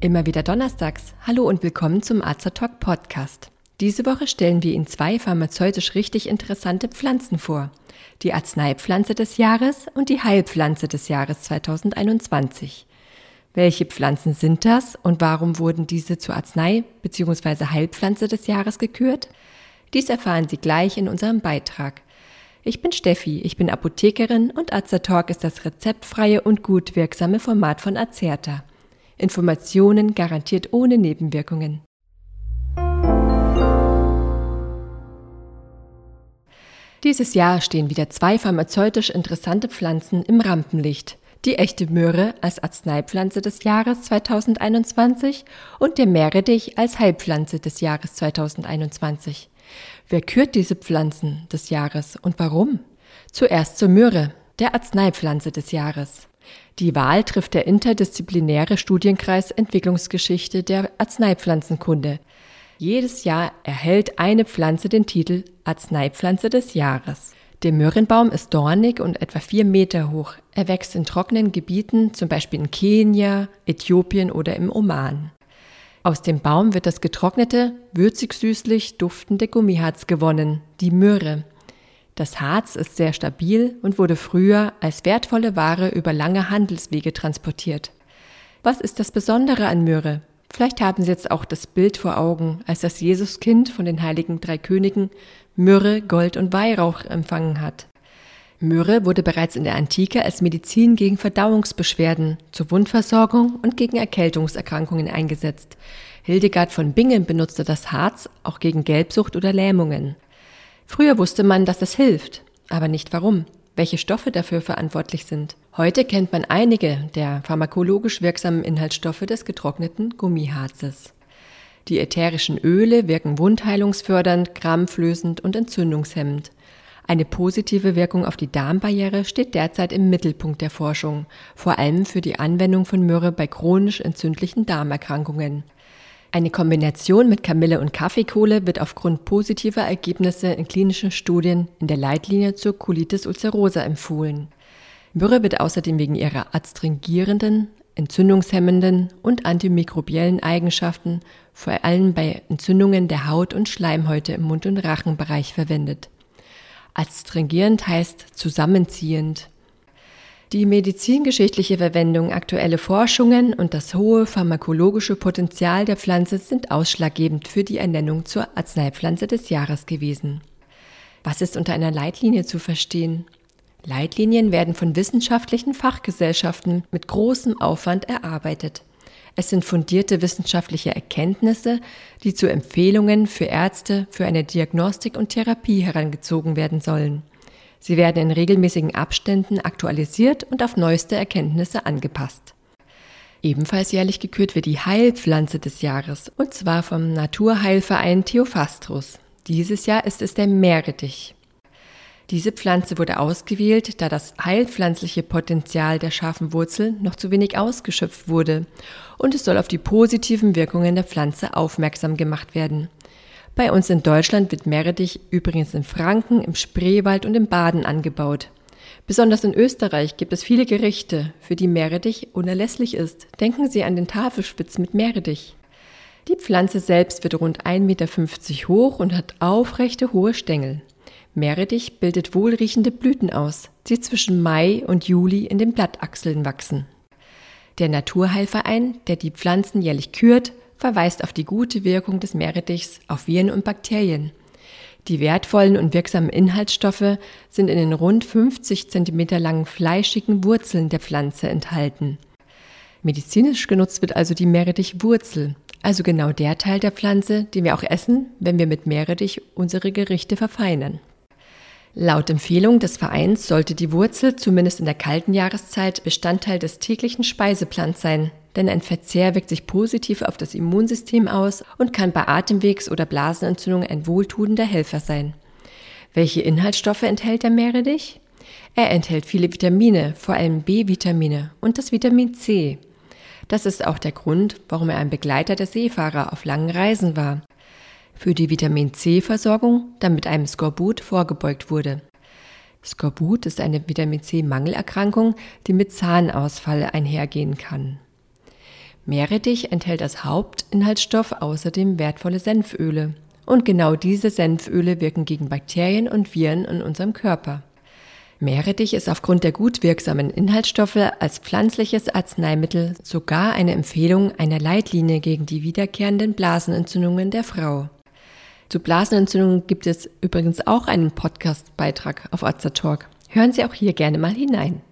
Immer wieder donnerstags. Hallo und willkommen zum Azertalk Podcast. Diese Woche stellen wir Ihnen zwei pharmazeutisch richtig interessante Pflanzen vor. Die Arzneipflanze des Jahres und die Heilpflanze des Jahres 2021. Welche Pflanzen sind das und warum wurden diese zur Arznei bzw. Heilpflanze des Jahres gekürt? Dies erfahren Sie gleich in unserem Beitrag. Ich bin Steffi, ich bin Apothekerin und Azertalk ist das rezeptfreie und gut wirksame Format von Azerta. Informationen garantiert ohne Nebenwirkungen. Dieses Jahr stehen wieder zwei pharmazeutisch interessante Pflanzen im Rampenlicht. Die echte Möhre als Arzneipflanze des Jahres 2021 und der Meerrettich als Heilpflanze des Jahres 2021. Wer kürt diese Pflanzen des Jahres und warum? Zuerst zur Möhre, der Arzneipflanze des Jahres. Die Wahl trifft der interdisziplinäre Studienkreis Entwicklungsgeschichte der Arzneipflanzenkunde. Jedes Jahr erhält eine Pflanze den Titel Arzneipflanze des Jahres. Der Möhrenbaum ist dornig und etwa vier Meter hoch. Er wächst in trockenen Gebieten, zum Beispiel in Kenia, Äthiopien oder im Oman. Aus dem Baum wird das getrocknete, würzig-süßlich duftende Gummiharz gewonnen, die Möhre. Das Harz ist sehr stabil und wurde früher als wertvolle Ware über lange Handelswege transportiert. Was ist das Besondere an Myrrhe? Vielleicht haben Sie jetzt auch das Bild vor Augen, als das Jesuskind von den heiligen drei Königen Myrrhe, Gold und Weihrauch empfangen hat. Myrrhe wurde bereits in der Antike als Medizin gegen Verdauungsbeschwerden, zur Wundversorgung und gegen Erkältungserkrankungen eingesetzt. Hildegard von Bingen benutzte das Harz auch gegen Gelbsucht oder Lähmungen. Früher wusste man, dass es hilft, aber nicht warum, welche Stoffe dafür verantwortlich sind. Heute kennt man einige der pharmakologisch wirksamen Inhaltsstoffe des getrockneten Gummiharzes. Die ätherischen Öle wirken wundheilungsfördernd, krampflösend und entzündungshemmend. Eine positive Wirkung auf die Darmbarriere steht derzeit im Mittelpunkt der Forschung, vor allem für die Anwendung von Myrrhe bei chronisch entzündlichen Darmerkrankungen. Eine Kombination mit Kamille und Kaffeekohle wird aufgrund positiver Ergebnisse in klinischen Studien in der Leitlinie zur Colitis ulcerosa empfohlen. Myrrhe wird außerdem wegen ihrer adstringierenden, entzündungshemmenden und antimikrobiellen Eigenschaften vor allem bei Entzündungen der Haut und Schleimhäute im Mund- und Rachenbereich verwendet. Adstringierend heißt zusammenziehend die medizingeschichtliche Verwendung, aktuelle Forschungen und das hohe pharmakologische Potenzial der Pflanze sind ausschlaggebend für die Ernennung zur Arzneipflanze des Jahres gewesen. Was ist unter einer Leitlinie zu verstehen? Leitlinien werden von wissenschaftlichen Fachgesellschaften mit großem Aufwand erarbeitet. Es sind fundierte wissenschaftliche Erkenntnisse, die zu Empfehlungen für Ärzte für eine Diagnostik und Therapie herangezogen werden sollen. Sie werden in regelmäßigen Abständen aktualisiert und auf neueste Erkenntnisse angepasst. Ebenfalls jährlich gekürt wird die Heilpflanze des Jahres, und zwar vom Naturheilverein Theophastrus. Dieses Jahr ist es der Meerrettich. Diese Pflanze wurde ausgewählt, da das heilpflanzliche Potenzial der scharfen Wurzel noch zu wenig ausgeschöpft wurde und es soll auf die positiven Wirkungen der Pflanze aufmerksam gemacht werden. Bei uns in Deutschland wird Meerrettich übrigens in Franken, im Spreewald und im Baden angebaut. Besonders in Österreich gibt es viele Gerichte, für die Meerrettich unerlässlich ist. Denken Sie an den Tafelspitz mit Meerrettich. Die Pflanze selbst wird rund 1,50 Meter hoch und hat aufrechte hohe Stängel. Meerrettich bildet wohlriechende Blüten aus, die zwischen Mai und Juli in den Blattachseln wachsen. Der Naturheilverein, der die Pflanzen jährlich kürt, verweist auf die gute Wirkung des Meerrettichs auf Viren und Bakterien. Die wertvollen und wirksamen Inhaltsstoffe sind in den rund 50 cm langen fleischigen Wurzeln der Pflanze enthalten. Medizinisch genutzt wird also die Meerrettichwurzel, also genau der Teil der Pflanze, den wir auch essen, wenn wir mit Meerrettich unsere Gerichte verfeinern. Laut Empfehlung des Vereins sollte die Wurzel zumindest in der kalten Jahreszeit Bestandteil des täglichen Speiseplans sein, denn ein Verzehr wirkt sich positiv auf das Immunsystem aus und kann bei Atemwegs- oder Blasenentzündungen ein wohltuender Helfer sein. Welche Inhaltsstoffe enthält der Meerrettich? Er enthält viele Vitamine, vor allem B-Vitamine und das Vitamin C. Das ist auch der Grund, warum er ein Begleiter der Seefahrer auf langen Reisen war. Für die Vitamin C-Versorgung, damit einem Skorbut vorgebeugt wurde. Skorbut ist eine Vitamin C-Mangelerkrankung, die mit Zahnausfall einhergehen kann. Meerrettich enthält als Hauptinhaltsstoff außerdem wertvolle Senföle. Und genau diese Senföle wirken gegen Bakterien und Viren in unserem Körper. Meerrettich ist aufgrund der gut wirksamen Inhaltsstoffe als pflanzliches Arzneimittel sogar eine Empfehlung einer Leitlinie gegen die wiederkehrenden Blasenentzündungen der Frau. Zu Blasenentzündungen gibt es übrigens auch einen Podcast-Beitrag auf Talk. Hören Sie auch hier gerne mal hinein.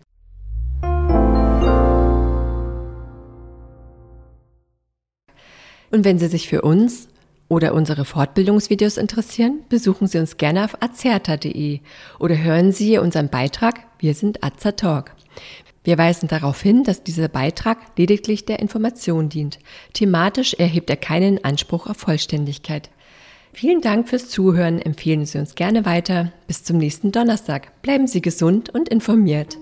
Und wenn Sie sich für uns oder unsere Fortbildungsvideos interessieren, besuchen Sie uns gerne auf azerta.de oder hören Sie unseren Beitrag Wir sind Azertalk. Wir weisen darauf hin, dass dieser Beitrag lediglich der Information dient. Thematisch erhebt er keinen Anspruch auf Vollständigkeit. Vielen Dank fürs Zuhören. Empfehlen Sie uns gerne weiter. Bis zum nächsten Donnerstag. Bleiben Sie gesund und informiert.